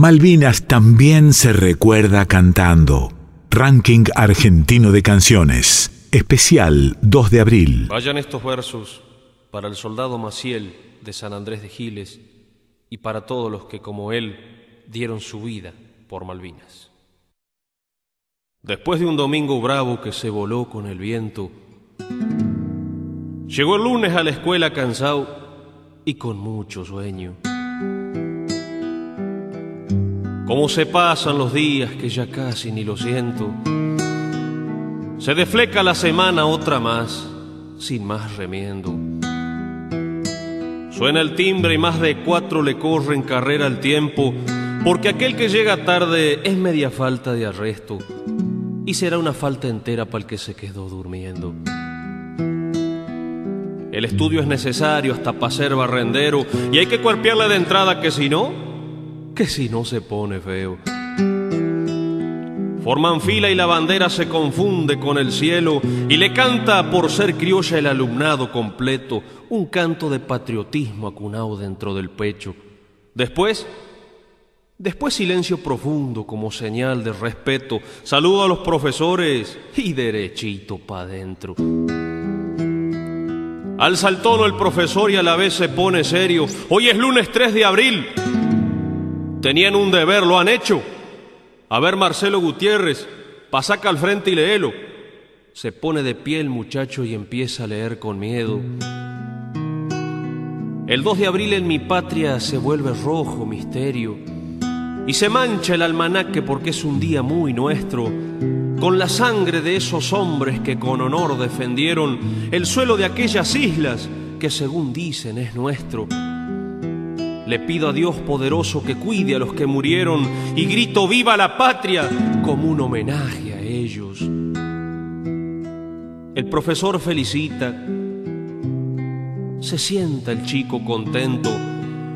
Malvinas también se recuerda cantando. Ranking argentino de canciones. Especial 2 de abril. Vayan estos versos para el soldado Maciel de San Andrés de Giles y para todos los que como él dieron su vida por Malvinas. Después de un domingo bravo que se voló con el viento, llegó el lunes a la escuela cansado y con mucho sueño. Cómo se pasan los días que ya casi ni lo siento. Se defleca la semana otra más, sin más remiendo. Suena el timbre y más de cuatro le corren carrera al tiempo, porque aquel que llega tarde es media falta de arresto y será una falta entera para el que se quedó durmiendo. El estudio es necesario hasta para ser barrendero y hay que cuerpearle de entrada que si no, que si no se pone feo. Forman fila y la bandera se confunde con el cielo y le canta por ser criolla el alumnado completo un canto de patriotismo acunado dentro del pecho. Después, después silencio profundo como señal de respeto, saludo a los profesores y derechito pa' adentro. Alza el tono el profesor y a la vez se pone serio. Hoy es lunes 3 de abril. Tenían un deber, lo han hecho. A ver, Marcelo Gutiérrez, pasaca al frente y léelo. Se pone de pie el muchacho y empieza a leer con miedo. El 2 de abril en mi patria se vuelve rojo misterio y se mancha el almanaque porque es un día muy nuestro, con la sangre de esos hombres que con honor defendieron el suelo de aquellas islas que según dicen es nuestro. Le pido a Dios poderoso que cuide a los que murieron y grito viva la patria como un homenaje a ellos. El profesor felicita, se sienta el chico contento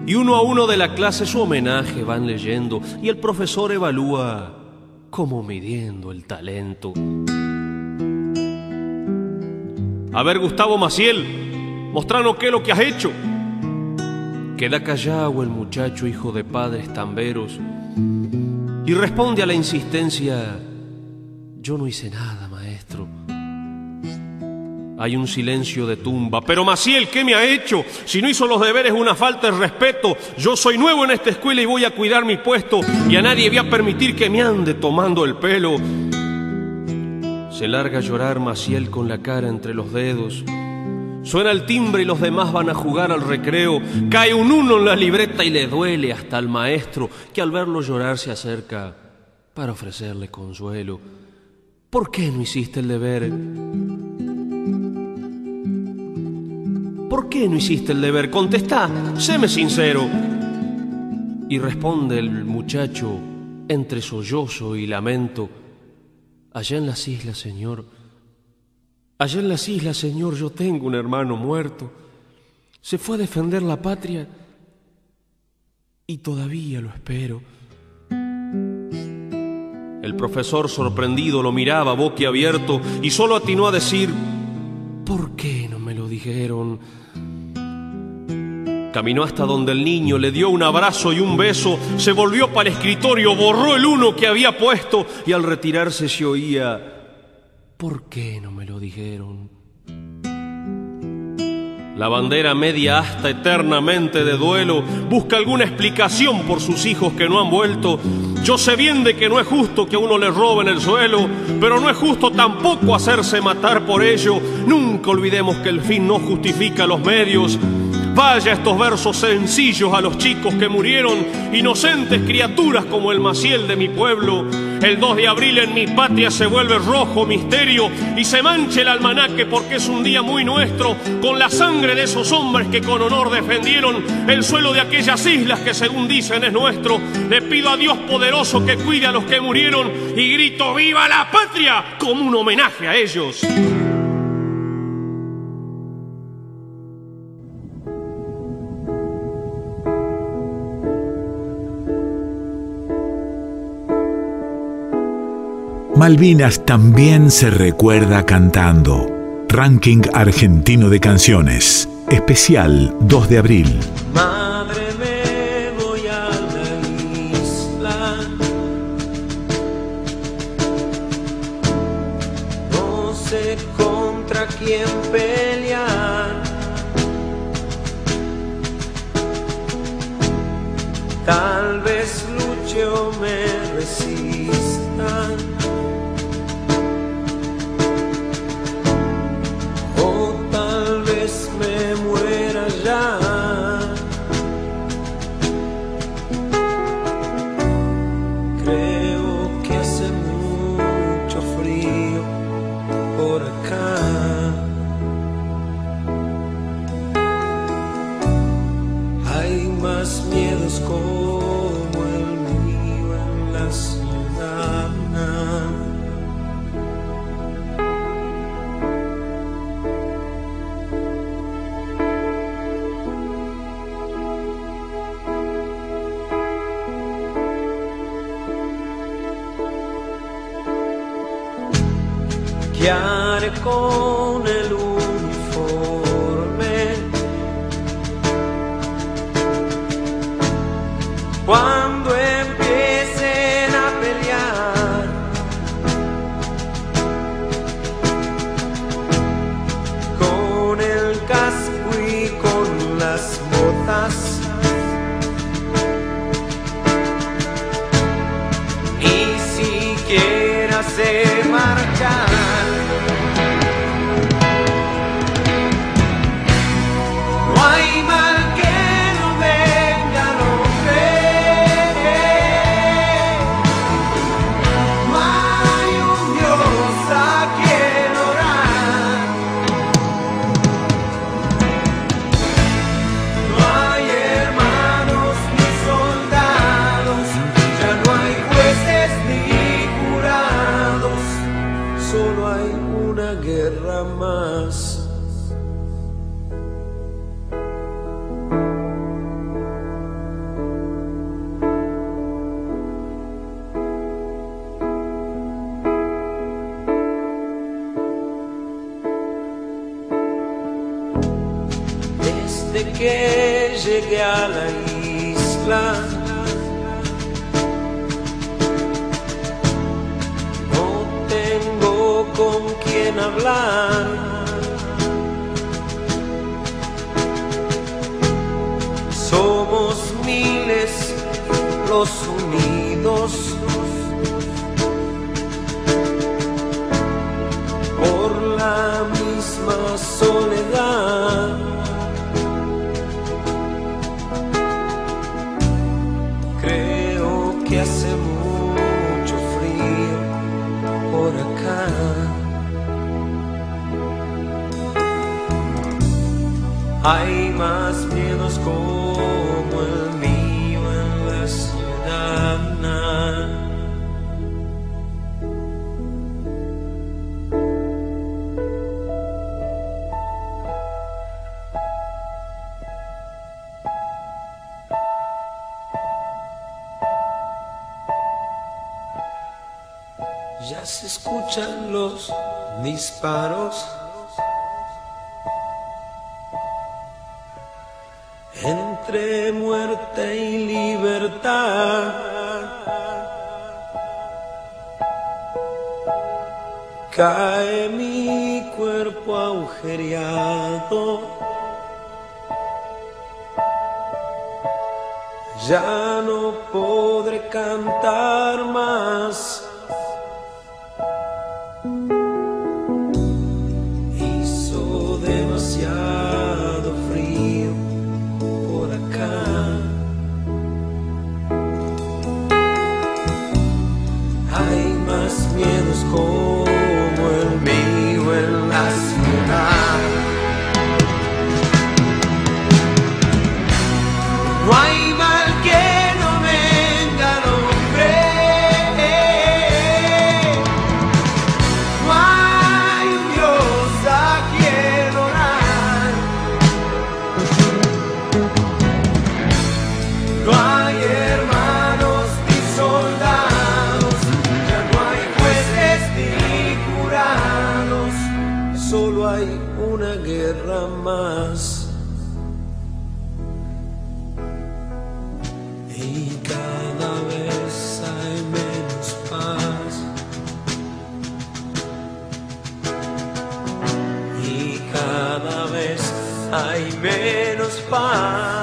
y uno a uno de la clase su homenaje van leyendo y el profesor evalúa como midiendo el talento. A ver, Gustavo Maciel, mostranos qué es lo que has hecho. Queda callado el muchacho hijo de padres tamberos y responde a la insistencia, yo no hice nada, maestro. Hay un silencio de tumba. Pero Maciel, ¿qué me ha hecho? Si no hizo los deberes, una falta de respeto. Yo soy nuevo en esta escuela y voy a cuidar mi puesto y a nadie voy a permitir que me ande tomando el pelo. Se larga a llorar Maciel con la cara entre los dedos Suena el timbre y los demás van a jugar al recreo. Cae un uno en la libreta y le duele hasta al maestro, que al verlo llorar se acerca para ofrecerle consuelo. ¿Por qué no hiciste el deber? ¿Por qué no hiciste el deber? Contestá, séme sincero. Y responde el muchacho entre sollozo y lamento. Allá en las islas, Señor, Allá en las islas, Señor, yo tengo un hermano muerto. Se fue a defender la patria y todavía lo espero. El profesor sorprendido lo miraba boquiabierto y solo atinó a decir, ¿por qué no me lo dijeron? Caminó hasta donde el niño le dio un abrazo y un beso, se volvió para el escritorio, borró el uno que había puesto y al retirarse se oía, ¿Por qué no me lo dijeron? La bandera media hasta eternamente de duelo busca alguna explicación por sus hijos que no han vuelto. Yo sé bien de que no es justo que a uno le roben el suelo, pero no es justo tampoco hacerse matar por ello. Nunca olvidemos que el fin no justifica los medios. Vaya estos versos sencillos a los chicos que murieron, inocentes criaturas como el Maciel de mi pueblo. El 2 de abril en mi patria se vuelve rojo misterio y se mancha el almanaque porque es un día muy nuestro, con la sangre de esos hombres que con honor defendieron el suelo de aquellas islas que según dicen es nuestro. Le pido a Dios poderoso que cuide a los que murieron y grito viva la patria como un homenaje a ellos. Malvinas también se recuerda cantando. Ranking Argentino de Canciones. Especial 2 de abril. Madre me voy a la isla. No sé contra quién pelear. Tal vez lucho me them con quien hablar. Somos miles los unidos por la misma soledad. Hay más miedos con entre muerte y libertad. Cae mi cuerpo agujereado, ya no podré cantar más. más. Y cada vez hay menos paz. Y cada vez hay menos paz.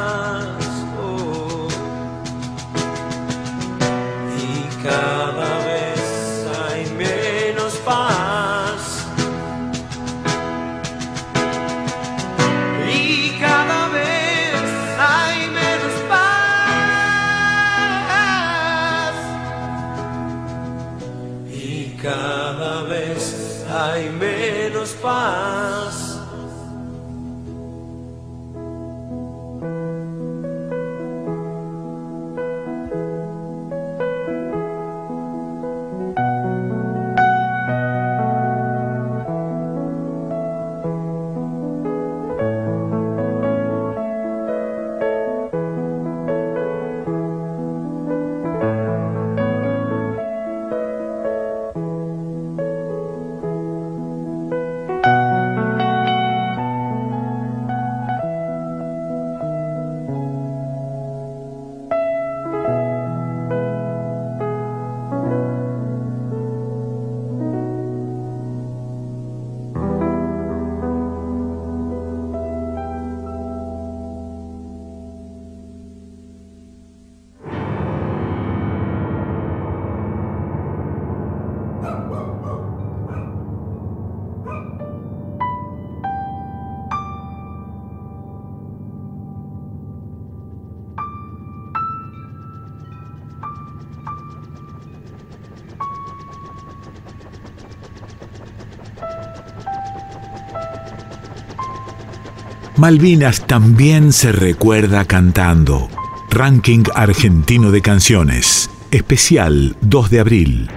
Malvinas también se recuerda cantando. Ranking Argentino de Canciones, especial 2 de abril.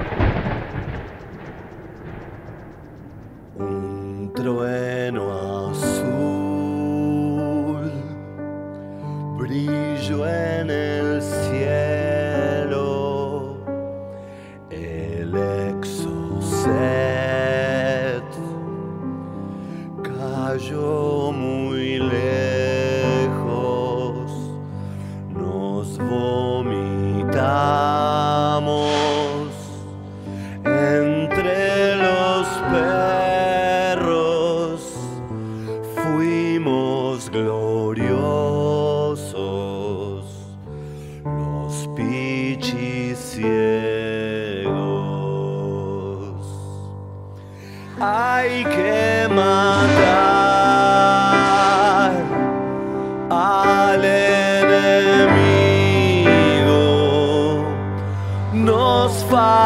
far.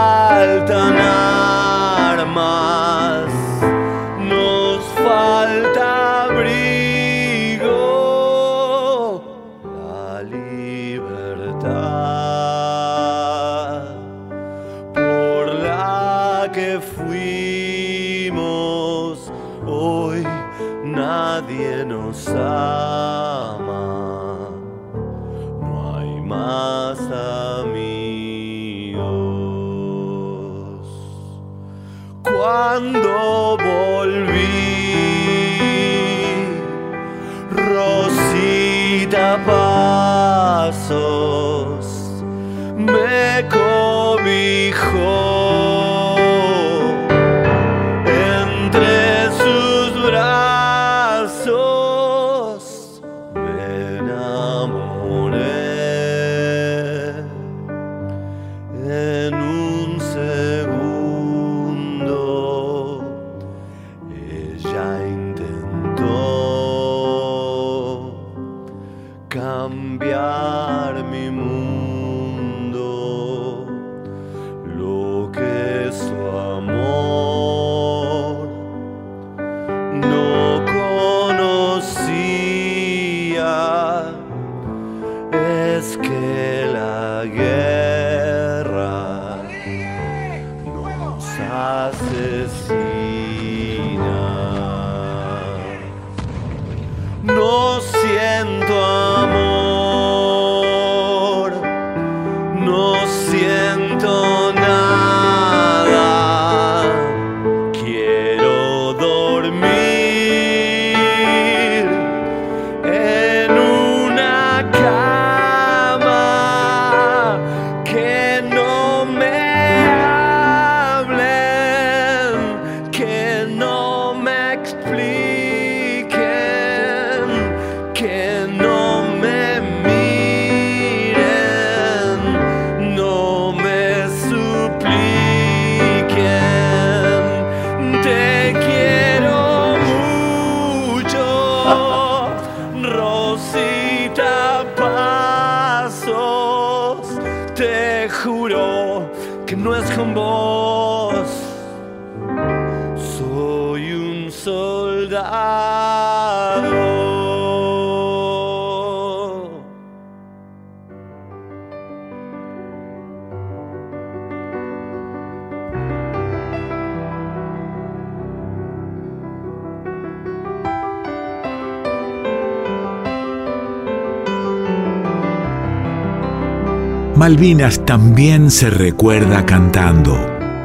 Malvinas también se recuerda cantando.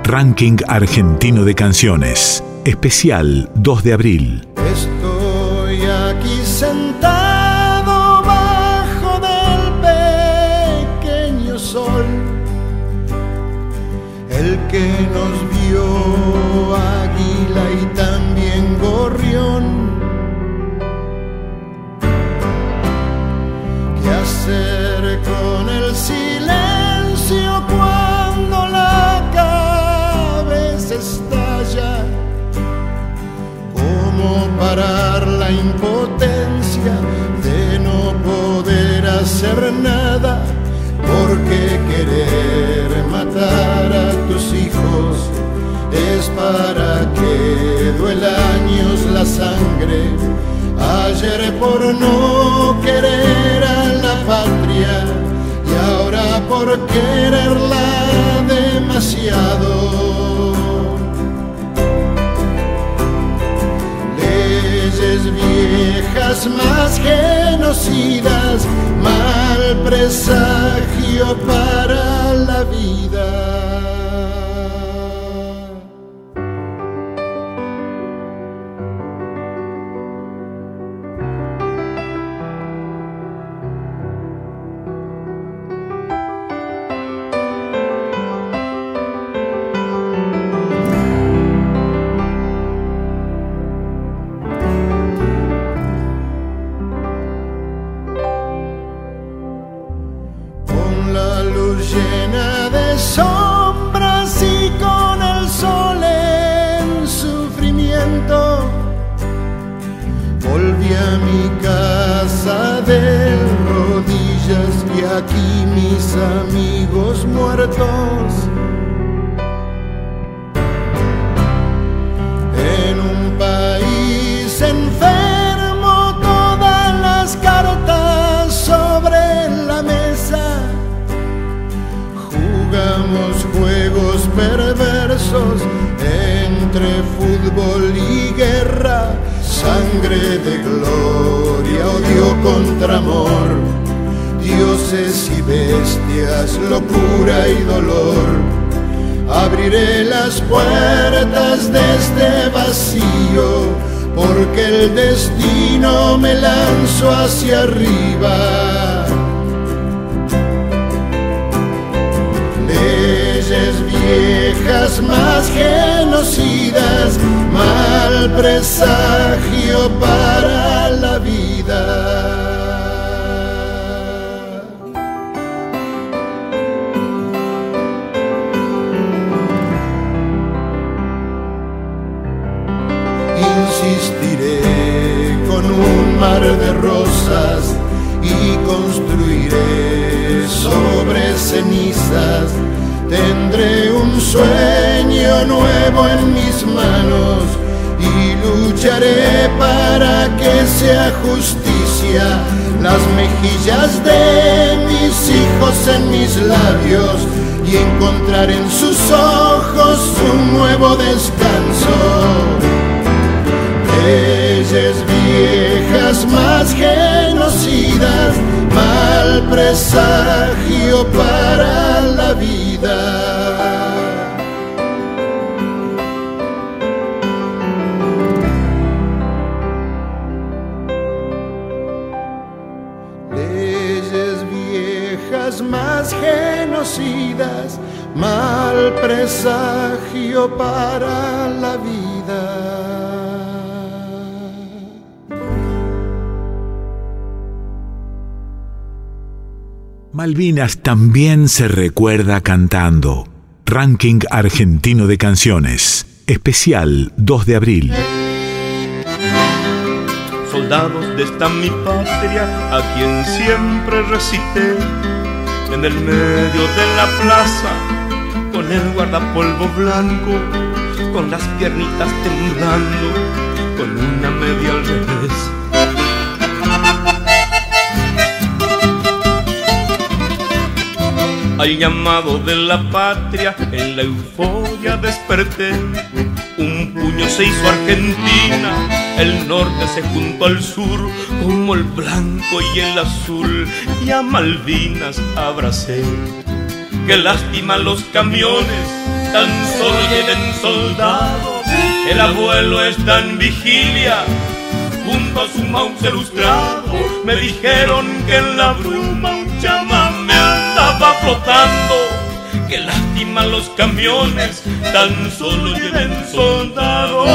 Ranking Argentino de Canciones. Especial 2 de abril. Estoy aquí sentado bajo del pequeño sol. El que nos quererla demasiado. Leyes viejas más genocidas, mal presagio para la vida. Sangre de gloria, odio contra amor, dioses y bestias, locura y dolor. Abriré las puertas de este vacío, porque el destino me lanzó hacia arriba. Leyes viejas más genocidas, mal presagio para la vida. Insistiré con un mar de rosas y construiré sobre cenizas. Tendré un sueño nuevo en mis manos y lucharé para que sea justicia. Las mejillas de mis hijos en mis labios y encontrar en sus ojos un nuevo descanso. Leyes viejas más genocidas, mal presagio para la vida. Leyes viejas más genocidas, mal presagio para la vida. Malvinas también se recuerda cantando. Ranking Argentino de Canciones. Especial 2 de abril. soldados de esta mi patria, a quien siempre recité. en el medio de la plaza, con el guardapolvo blanco, con las piernitas temblando, con una media al revés. Al llamado de la patria, en la euforia desperté. Un puño se hizo Argentina, el norte se juntó al sur, como el blanco y el azul, y a Malvinas abracé. Qué lástima los camiones, tan solo lleven soldados. El abuelo está en vigilia, junto a su mouse ilustrado. Me dijeron que en la bruma un chamán me andaba flotando. Qué lástima los camiones, tan solo lleven soldados.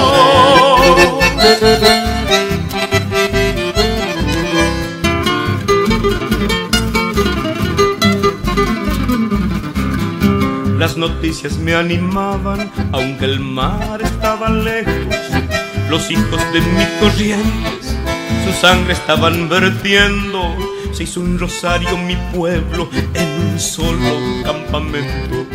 Las noticias me animaban, aunque el mar estaba lejos. Los hijos de mi corrientes, su sangre estaban vertiendo. Se hizo un rosario mi pueblo en un solo campamento.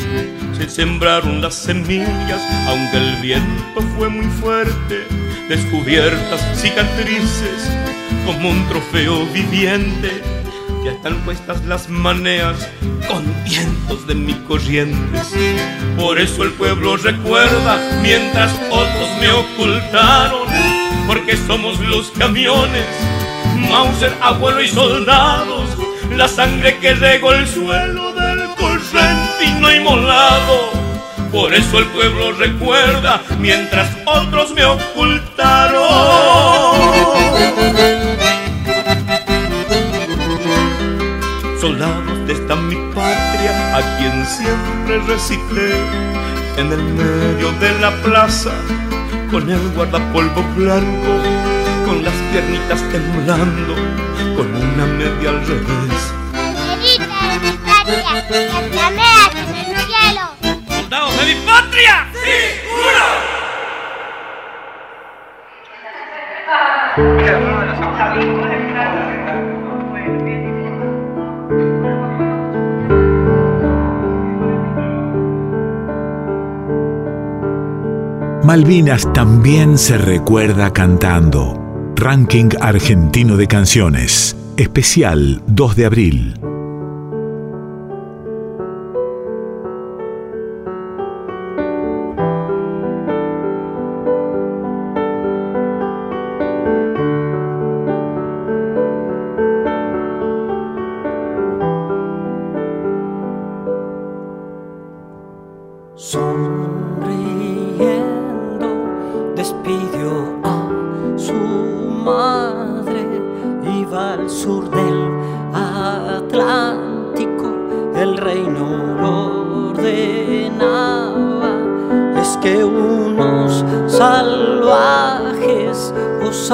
Se sembraron las semillas, aunque el viento fue muy fuerte. Descubiertas cicatrices como un trofeo viviente ya están puestas las maneas con vientos de mi corrientes. Por eso el pueblo recuerda mientras otros me ocultaron, porque somos los camiones, Mauser, abuelo y soldados, la sangre que regó el suelo del correntino inmolado. Por eso el pueblo recuerda mientras otros me ocultaron. soldados de esta mi patria, a quien siempre reciclé en el medio de la plaza, con el guardapolvo blanco, con las piernitas temblando, con una media al revés. De mi patria, que flamea en el cielo. ¡Soldados de mi patria! ¡Sí, uno! Malvinas también se recuerda cantando. Ranking Argentino de Canciones. Especial 2 de abril.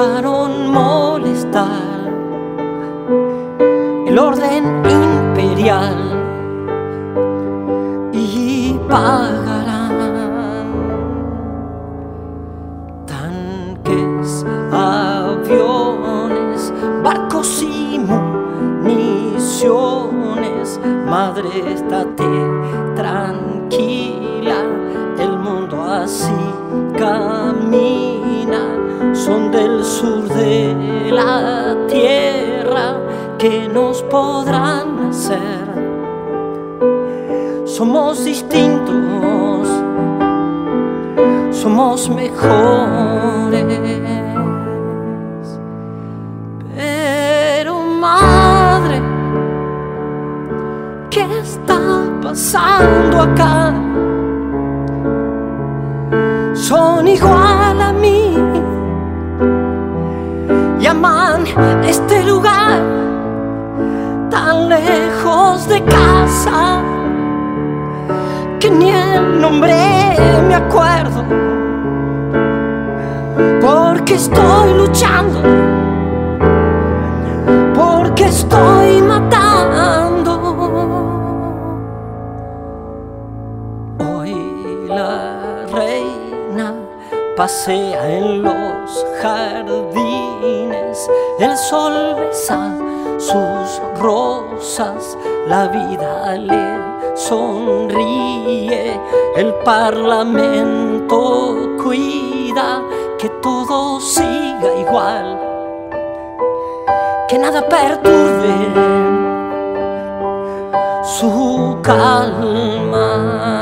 Osaron molestar el orden imperial y pagarán tanques, aviones, barcos y municiones. Madre, estate tranquila, el mundo así camina. Son sur la tierra que nos podrán hacer somos distintos, somos mejores. Pero madre, ¿qué está pasando acá? Este lugar tan lejos de casa que ni el nombre me acuerdo, porque estoy luchando, porque estoy matando. Hoy la reina pasea en los jardines, el sol besa sus rosas, la vida le sonríe, el parlamento cuida que todo siga igual, que nada perturbe su calma.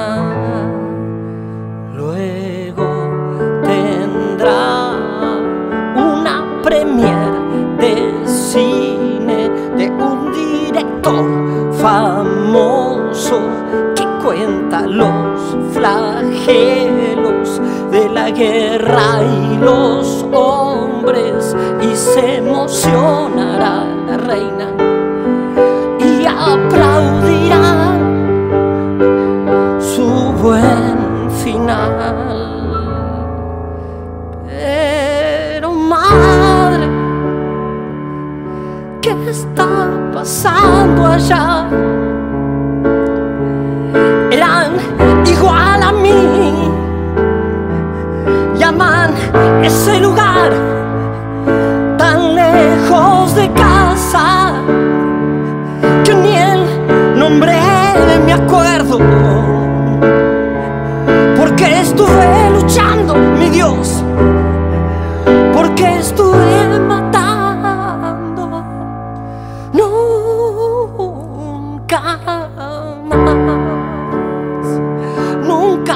Famoso que cuenta los flagelos de la guerra y los hombres y se emocionará la reina y aplaudirá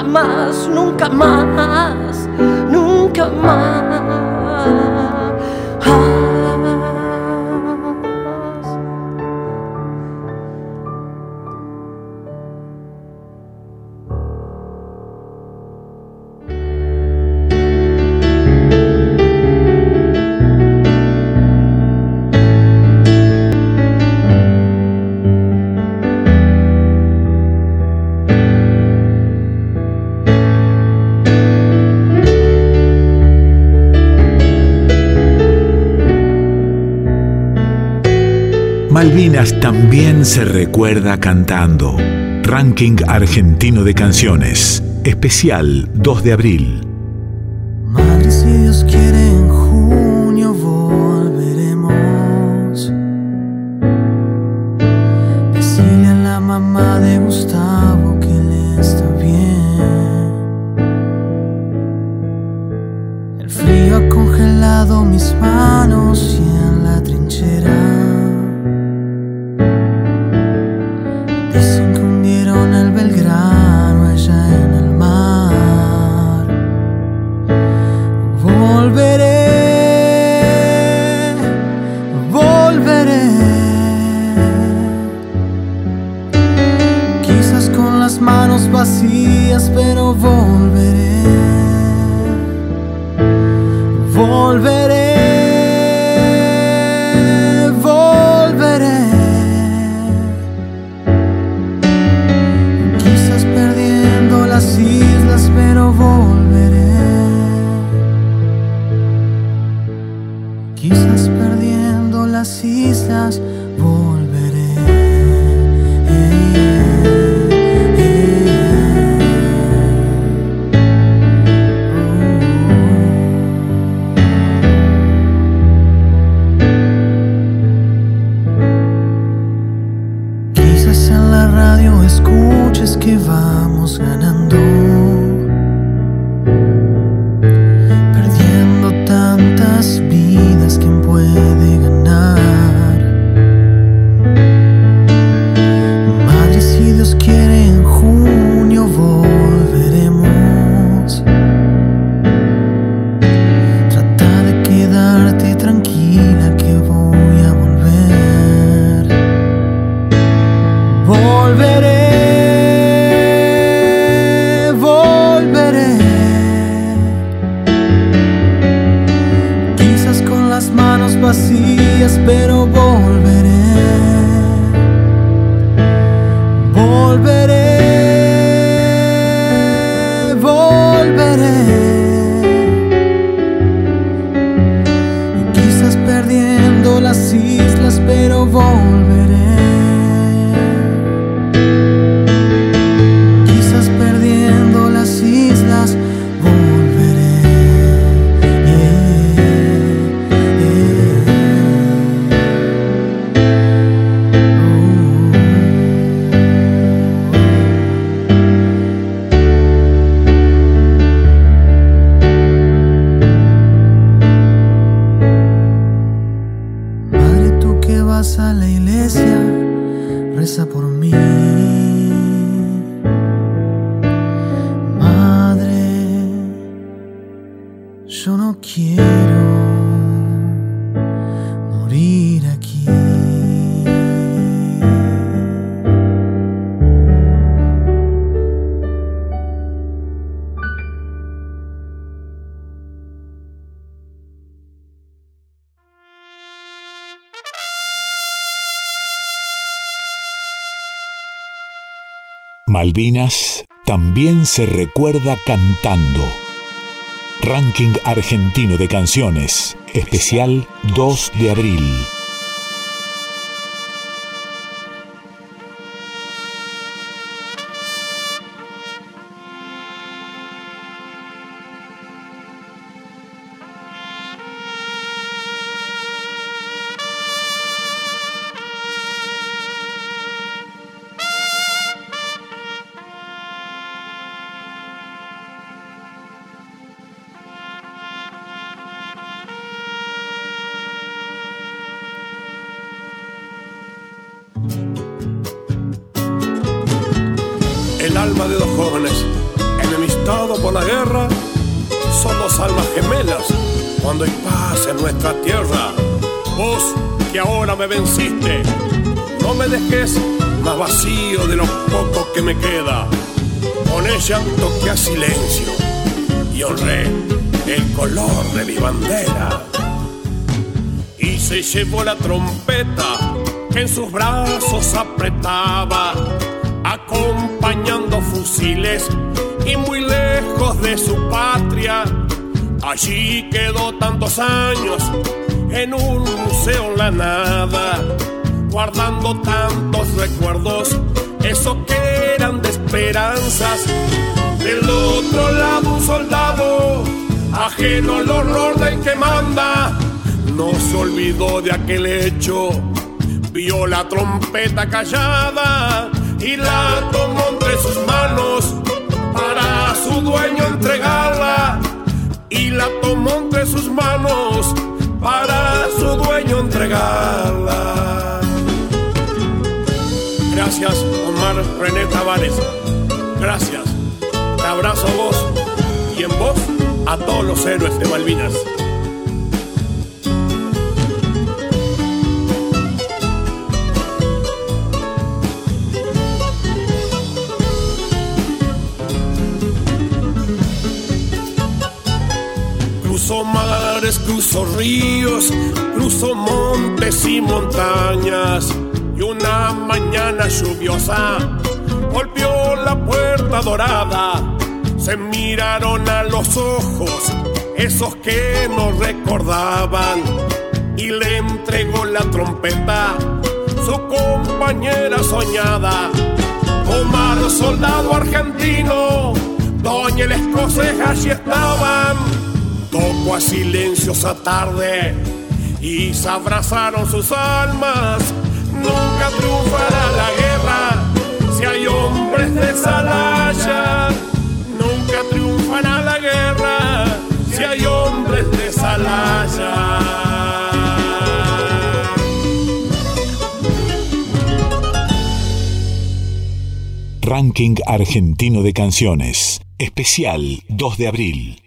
más, nunca más. Nunca más. Se recuerda cantando. Ranking argentino de canciones. Especial 2 de abril. Madre, si Dios quiere, en junio volveremos. Decirle a la mamá de Gustavo que le está bien. El frío ha congelado mis manos y en la trinchera. Escuches que vamos ganando. Malvinas también se recuerda cantando. Ranking argentino de canciones, especial 2 de abril. Llevó la trompeta que en sus brazos apretaba acompañando fusiles y muy lejos de su patria. Allí quedó tantos años en un museo en la nada, guardando tantos recuerdos, eso que eran de esperanzas. Del otro lado un soldado, ajeno al horror del que manda, no se olvidó de aquel hecho, vio la trompeta callada y la tomó entre sus manos para su dueño entregarla. Y la tomó entre sus manos para su dueño entregarla. Gracias, Omar René Tavares. Gracias. Te abrazo a vos y en vos a todos los héroes de Malvinas. Cruzo mares, cruzo ríos, cruzo montes y montañas. Y una mañana lluviosa golpeó la puerta dorada. Se miraron a los ojos esos que nos recordaban. Y le entregó la trompeta su compañera soñada. Omar, soldado argentino, Doña el escocés allí estaban. Tocó a silencio esa tarde y se abrazaron sus almas. Nunca triunfará la guerra si hay hombres de Salaya. Nunca triunfará la guerra si hay hombres de Salaya. Ranking argentino de canciones, especial 2 de abril.